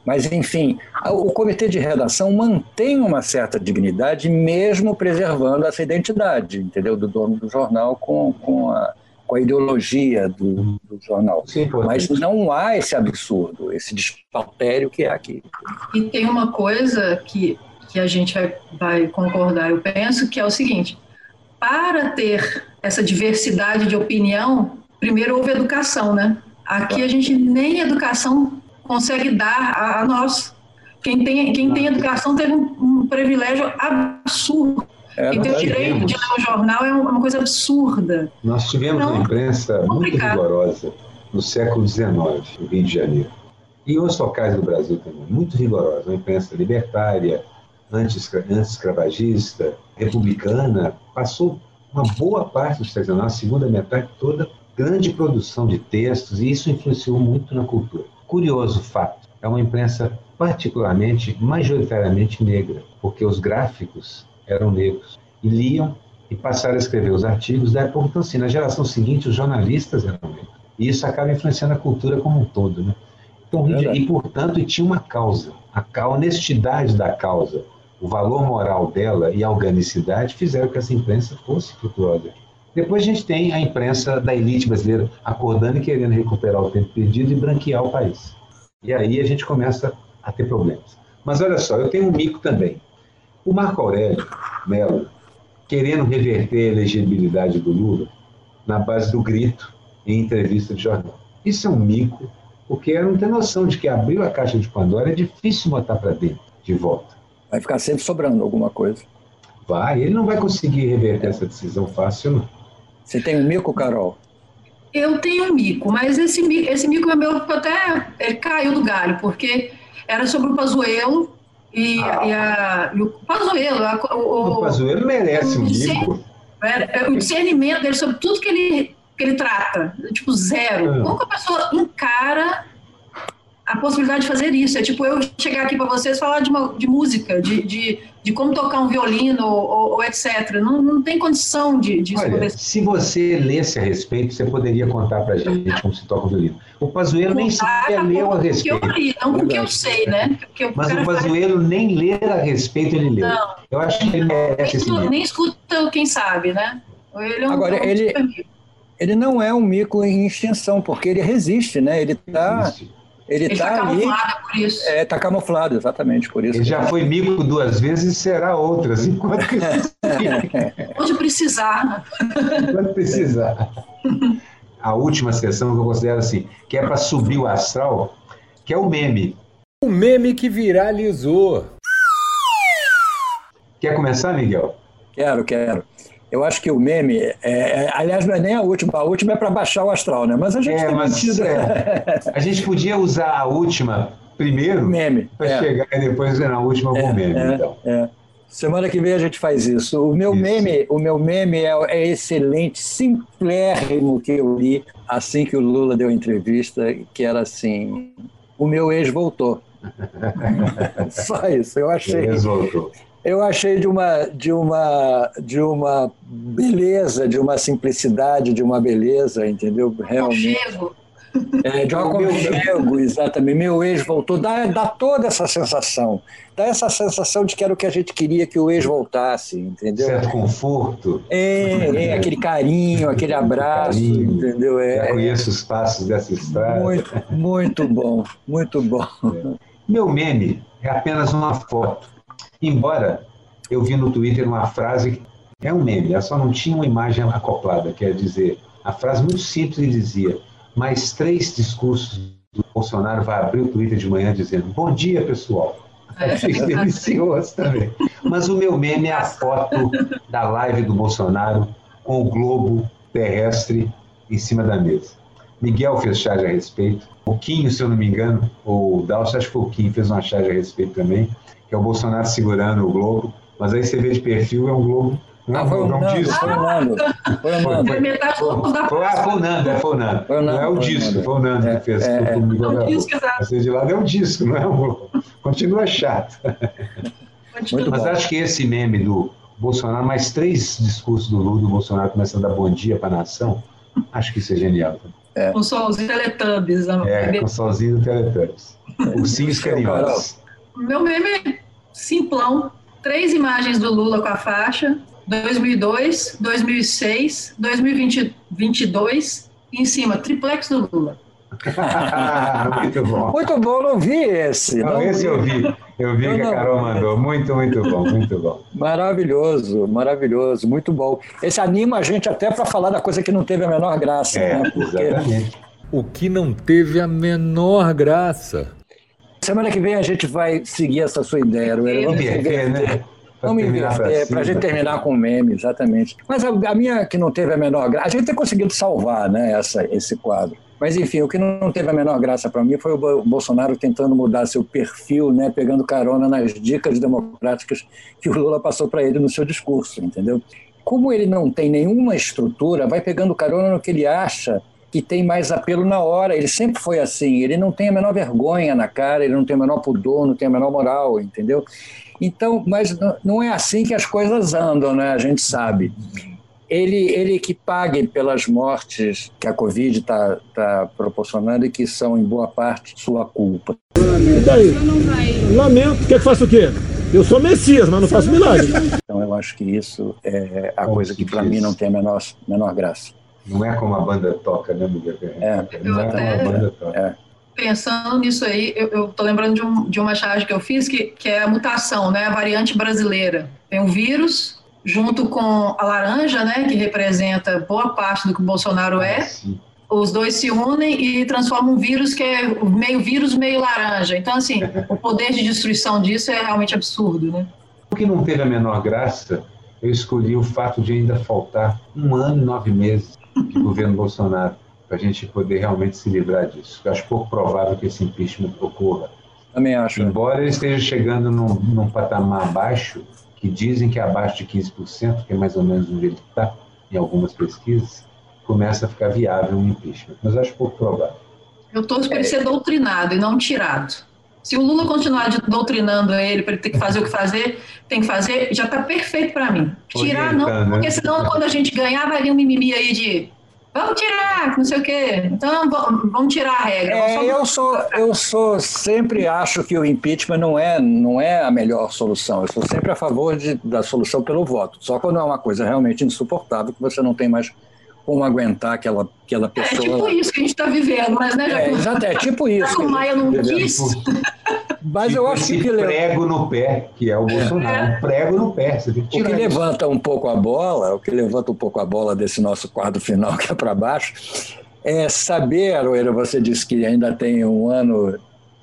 Mas, enfim, o comitê de redação mantém uma certa dignidade, mesmo preservando essa identidade, entendeu? Do dono do jornal com, com a com a ideologia do, do jornal. Sim, Mas não há esse absurdo, esse despautério que é aqui. E tem uma coisa que, que a gente vai, vai concordar, eu penso, que é o seguinte: para ter essa diversidade de opinião, primeiro houve educação, né? Aqui a gente nem educação consegue dar a, a nós. Quem tem, quem tem educação teve um, um privilégio absurdo. É, tem o direito de ler um jornal é uma coisa absurda. Nós tivemos então, uma imprensa muito rigorosa no século XIX, no Rio de Janeiro. E em outros locais do Brasil também, muito rigorosa. Uma imprensa libertária, anti-escravagista, republicana. Passou uma boa parte do século XIX, a segunda metade toda, grande produção de textos, e isso influenciou muito na cultura. Curioso fato, é uma imprensa particularmente, majoritariamente negra, porque os gráficos eram negros e liam e passaram a escrever os artigos da época. Então, assim, na geração seguinte, os jornalistas eram negros. E isso acaba influenciando a cultura como um todo, né? Então, e, portanto, tinha uma causa. A honestidade da causa, o valor moral dela e a organicidade fizeram que essa imprensa fosse frutuosa. Depois a gente tem a imprensa da elite brasileira acordando e querendo recuperar o tempo perdido e branquear o país. E aí a gente começa a ter problemas. Mas olha só, eu tenho um mico também. O Marco Aurélio Melo, querendo reverter a elegibilidade do Lula na base do grito em entrevista de jornal. Isso é um mico, porque ela não tem noção de que abriu a caixa de Pandora é difícil botar para dentro de volta. Vai ficar sempre sobrando alguma coisa. Vai, ele não vai conseguir reverter essa decisão fácil, não. Você tem um mico, Carol? Eu tenho um mico, mas esse, esse mico é meu até ele caiu do galho, porque era sobre o Pazuello e, ah. e, a, e o Pazuello. A, o, o Pazuello merece um mico. É, o discernimento dele sobre tudo que ele, que ele trata, tipo zero. Ah. Como que a pessoa encara a possibilidade de fazer isso. É tipo eu chegar aqui para vocês falar de, uma, de música, de, de, de, como tocar um violino ou, ou etc. Não, não tem condição de, de Olha, Se você lesse a respeito, você poderia contar para a gente como se toca um violino. O Pazuello nem sequer leu a respeito. eu li, não porque eu sei, né? Porque Mas o Pazuello faz... nem ler a respeito ele leu. Não. Eu acho que ele merece esse Nem escuta quem sabe, né? Ele é um, Agora, ele, ele não é um mico em extinção, porque ele resiste, né? Ele está ele está tá ali. Por isso. É, está camuflado, exatamente por isso. Ele já foi mico duas vezes e será outras, enquanto Onde precisar. Quando precisar. A última sessão que eu considero assim, que é para subir o astral, que é o meme. O meme que viralizou. Quer começar, Miguel? Quero, quero. Eu acho que o meme, é, é, aliás, não é nem a última, a última é para baixar o astral, né? Mas a gente é, tem mas, é, A gente podia usar a última primeiro meme para é. chegar e depois na última com o é, meme. É, então. Semana que vem a gente faz isso. O meu isso. meme, o meu meme é, é excelente, simplérrimo que eu li assim que o Lula deu a entrevista, que era assim: o meu ex voltou. Só isso, eu achei. Ex voltou eu achei de uma, de, uma, de uma beleza, de uma simplicidade, de uma beleza, entendeu? Realmente. É, de um aconchego, exatamente. Meu ex voltou, dá, dá toda essa sensação. Dá essa sensação de que era o que a gente queria que o ex voltasse, entendeu? Certo conforto. É, é aquele carinho, aquele abraço, carinho. entendeu? É, Já conheço os passos dessa estrada. Muito, muito bom, muito bom. É. Meu meme é apenas uma foto Embora eu vi no Twitter uma frase que é um meme, ela só não tinha uma imagem acoplada, quer dizer, a frase muito simples dizia: mais três discursos do Bolsonaro vai abrir o Twitter de manhã dizendo: Bom dia, pessoal. Achei delicioso também. Mas o meu meme é a foto da live do Bolsonaro com o globo terrestre em cima da mesa. Miguel fez charge a respeito. O Quinho, se eu não me engano, o Dalcio, acho que foi o Quinho, fez uma charge a respeito também que é o Bolsonaro segurando o globo, mas aí você vê de perfil, é um globo. Não, ah, foi o Nando, disco. Foi o Nando. Foi o Nando. Foi, metade do foi, ah, foi o Nando, é, foi o Nando. Foi o Nando não é o disco, foi o Nando que fez. É, é, o é, disco, Você de lado é um disco, não é um globo. Continua chato. Muito mas bom. acho que esse meme do Bolsonaro, mais três discursos do Lula, do Bolsonaro começando a dar bom dia para a nação, acho que isso é genial. É. Com solzinho Teletubbies. É, com solzinho Teletubbies. Ursinhos carinhosos. Meu meme simplão. Três imagens do Lula com a faixa. 2002, 2006, 2022 e em cima, triplex do Lula. muito bom. Muito bom, não vi esse. Não, não esse vi. eu vi. Eu vi eu que a Carol mandou. Muito, muito bom, muito bom. Maravilhoso, maravilhoso, muito bom. Esse anima a gente até para falar da coisa que não teve a menor graça. É, né? Porque... exatamente. O que não teve a menor graça semana que vem a gente vai seguir essa sua ideia, Vamos inverter, né? Vamos inverter, para a gente terminar com meme, exatamente. Mas a, a, minha que não teve a menor graça, a gente tem conseguido salvar né, essa, esse quadro. Mas, enfim, o que não teve a menor graça para mim foi o Bolsonaro tentando mudar seu perfil, né, pegando carona nas dicas democráticas que o Lula passou para ele no seu discurso, entendeu? Como ele não tem nenhuma estrutura, vai pegando carona no que ele acha que tem mais apelo na hora. Ele sempre foi assim. Ele não tem a menor vergonha na cara, ele não tem o menor pudor, não tem a menor moral, entendeu? Então, mas não é assim que as coisas andam, né? A gente sabe. Ele, ele que pague pelas mortes que a Covid está tá proporcionando e que são, em boa parte, sua culpa. E daí? Lamento. Quer que faça o quê? Eu sou Messias, mas não faço milagre. Então, eu acho que isso é a coisa que, para mim, não tem a menor, menor graça. Não é como a banda toca, né, Miguel? É. Não é como a banda toca. É pensando nisso aí, eu estou lembrando de, um, de, uma charge que eu fiz, que, que é a mutação, né? A variante brasileira. Tem um vírus, junto com a laranja, né? Que representa boa parte do que o Bolsonaro é. Sim. Os dois se unem e transformam um vírus que é meio vírus, meio laranja. Então, assim, o poder de destruição disso é realmente absurdo, né? O que não teve a menor graça, eu escolhi o fato de ainda faltar um ano e nove meses de governo Bolsonaro para a gente poder realmente se livrar disso. Eu acho pouco provável que esse impeachment ocorra. Também acho. Embora ele esteja chegando num, num patamar baixo, que dizem que é abaixo de 15%, que é mais ou menos onde ele está, em algumas pesquisas, começa a ficar viável um impeachment. Mas eu acho pouco provável. Eu torço para ele ser doutrinado e não tirado. Se o Lula continuar doutrinando ele para ele ter que fazer o que fazer, tem que fazer, já está perfeito para mim. Tirar não, né? porque senão quando a gente ganhar vai vir um mimimi aí de Vamos tirar, não sei o quê. Então, vamos tirar a regra. É, eu, sou, eu sou sempre acho que o impeachment não é, não é a melhor solução. Eu sou sempre a favor de, da solução pelo voto. Só quando é uma coisa realmente insuportável, que você não tem mais como aguentar aquela, aquela pessoa. É tipo isso que a gente está vivendo, mas né? Já é, exato, é tipo isso. O Maia não quis. Mas eu acho que. prego no pé, que é o Bolsonaro. É. Um prego no pé. Você tem que tirar o que isso. levanta um pouco a bola, o que levanta um pouco a bola desse nosso quadro final, que é para baixo, é saber, Aroeira, você disse que ainda tem um ano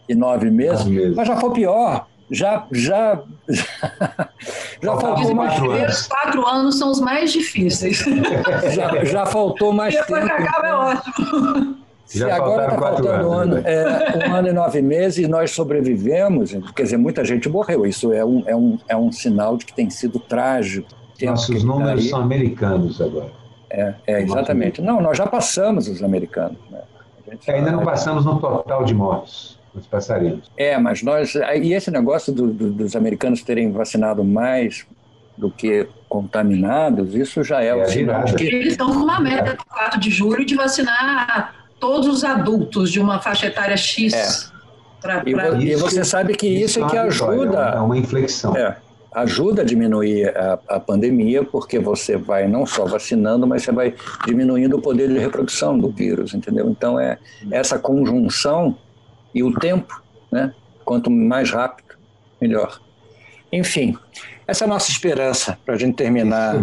e nove meses, meses. mas já foi pior. Já, já, já, já faltou mais tempo. Os quatro anos são os mais difíceis. já, já faltou mais tempo. Depois que acaba é ótimo. Já e agora está faltando anos, um ano, né? é, um ano e nove meses e nós sobrevivemos. Quer dizer, muita gente morreu. Isso é um, é um, é um sinal de que tem sido trágico. Nossos números são americanos agora. É, é exatamente. Não, nós já passamos os americanos. Né? É, ainda não passamos no total de mortos. Nós passaremos. É, mas nós. E esse negócio do, do, dos americanos terem vacinado mais do que contaminados, isso já é, é o sinal de que. Eles estão com uma meta no 4 de julho de vacinar todos os adultos de uma faixa etária X. É. Pra, pra... E, e, você sabe que isso, isso é que ajuda. É uma inflexão. É, ajuda a diminuir a, a, pandemia, porque você vai não só vacinando, mas você vai diminuindo o poder de reprodução do vírus, entendeu? Então é essa conjunção e o tempo, né? Quanto mais rápido, melhor. Enfim, essa é a nossa esperança para a gente terminar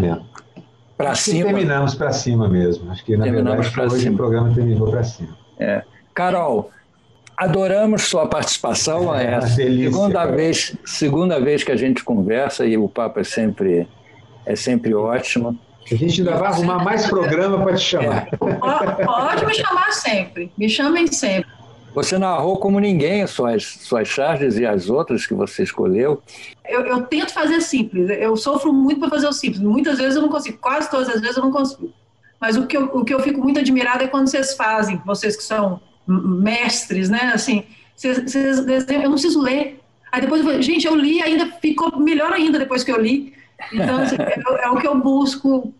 para cima. terminamos para cima mesmo. Acho que, na terminamos verdade, hoje cima. o programa terminou para cima. É. Carol, adoramos sua participação. É, é delícia, segunda, vez, segunda vez que a gente conversa e o papo é sempre, é sempre ótimo. A gente ainda vai arrumar mais programa para te chamar. É. Pode me chamar sempre. Me chamem sempre. Você narrou como ninguém suas, suas charges e as outras que você escolheu. Eu, eu tento fazer simples. Eu sofro muito para fazer o simples. Muitas vezes eu não consigo. Quase todas as vezes eu não consigo. Mas o que eu, o que eu fico muito admirada é quando vocês fazem, vocês que são mestres, né? Assim, vocês, vocês desenham, eu não preciso ler. Aí depois eu falo, gente, eu li ainda ficou melhor ainda depois que eu li. Então, assim, é, é, o que eu busco.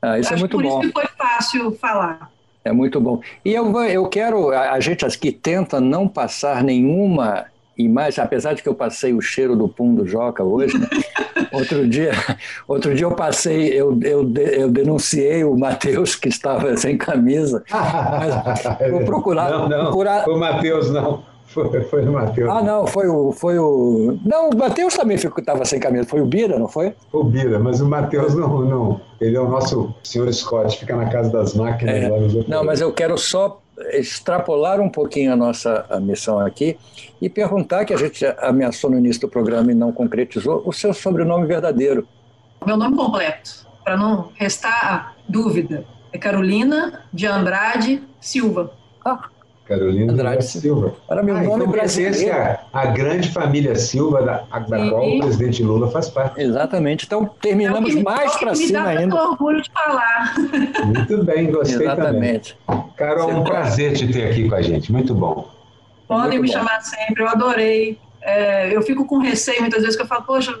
Ah, isso é Acho é muito por bom. Por isso que foi fácil falar. É muito bom. E eu, eu quero, a, a gente aqui tenta não passar nenhuma imagem, apesar de que eu passei o cheiro do pum do Joca hoje, né? outro dia, outro dia eu passei, eu, eu, eu denunciei o Matheus que estava sem camisa, mas vou procurar. Não, não, procurar... o Matheus não. Foi, foi o Matheus. Ah, não, foi o. Foi o... Não, o Matheus também estava sem camisa. Foi o Bira, não foi? O Bira, mas o Matheus não, não. Ele é o nosso senhor Scott, fica na casa das máquinas. É. Lá nos não, mas eu quero só extrapolar um pouquinho a nossa a missão aqui e perguntar, que a gente ameaçou no início do programa e não concretizou, o seu sobrenome verdadeiro. Meu nome completo, para não restar dúvida, é Carolina de Andrade Silva. Ah, Carolina Andrade Silva. Era meu ah, nome então brasileiro. A, a, grande família Silva, da, da qual o presidente Lula faz parte. Exatamente. Então, terminamos é mais para cima ainda. Eu orgulho de falar. Muito bem, gostei Exatamente. também. Carol, Você um prazer te ter aqui com a gente. Muito bom. Podem Muito me bom. chamar sempre, eu adorei. É, eu fico com receio muitas vezes que eu falo, poxa,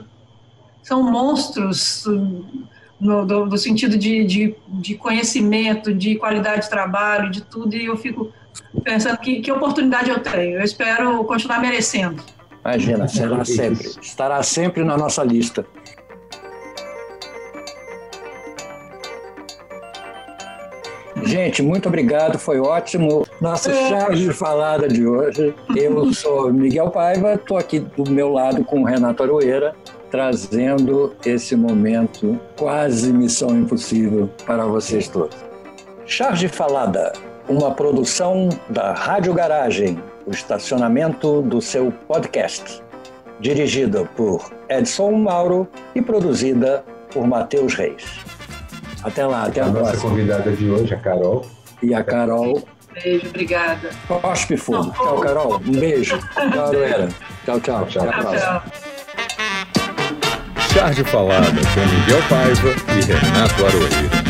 são monstros no do, do sentido de, de, de conhecimento, de qualidade de trabalho, de tudo, e eu fico pensando que, que oportunidade eu tenho. Eu espero continuar merecendo. Imagina, será sempre. Estará sempre na nossa lista. Gente, muito obrigado, foi ótimo. Nossa é. charge de falada de hoje. Eu sou Miguel Paiva, estou aqui do meu lado com o Renato Aroeira, trazendo esse momento quase missão impossível para vocês todos. Charge falada uma produção da Rádio Garagem, o estacionamento do seu podcast. Dirigida por Edson Mauro e produzida por Matheus Reis. Até lá, até a, a próxima. nossa convidada de hoje, a Carol. E a Carol. Beijo, obrigada. Cospe. Tchau, Carol. Um beijo. Tchau, Aroeira. Tchau, tchau. Tchau, a próxima. Charge Falada com Miguel Paiva e Renato Aroeira.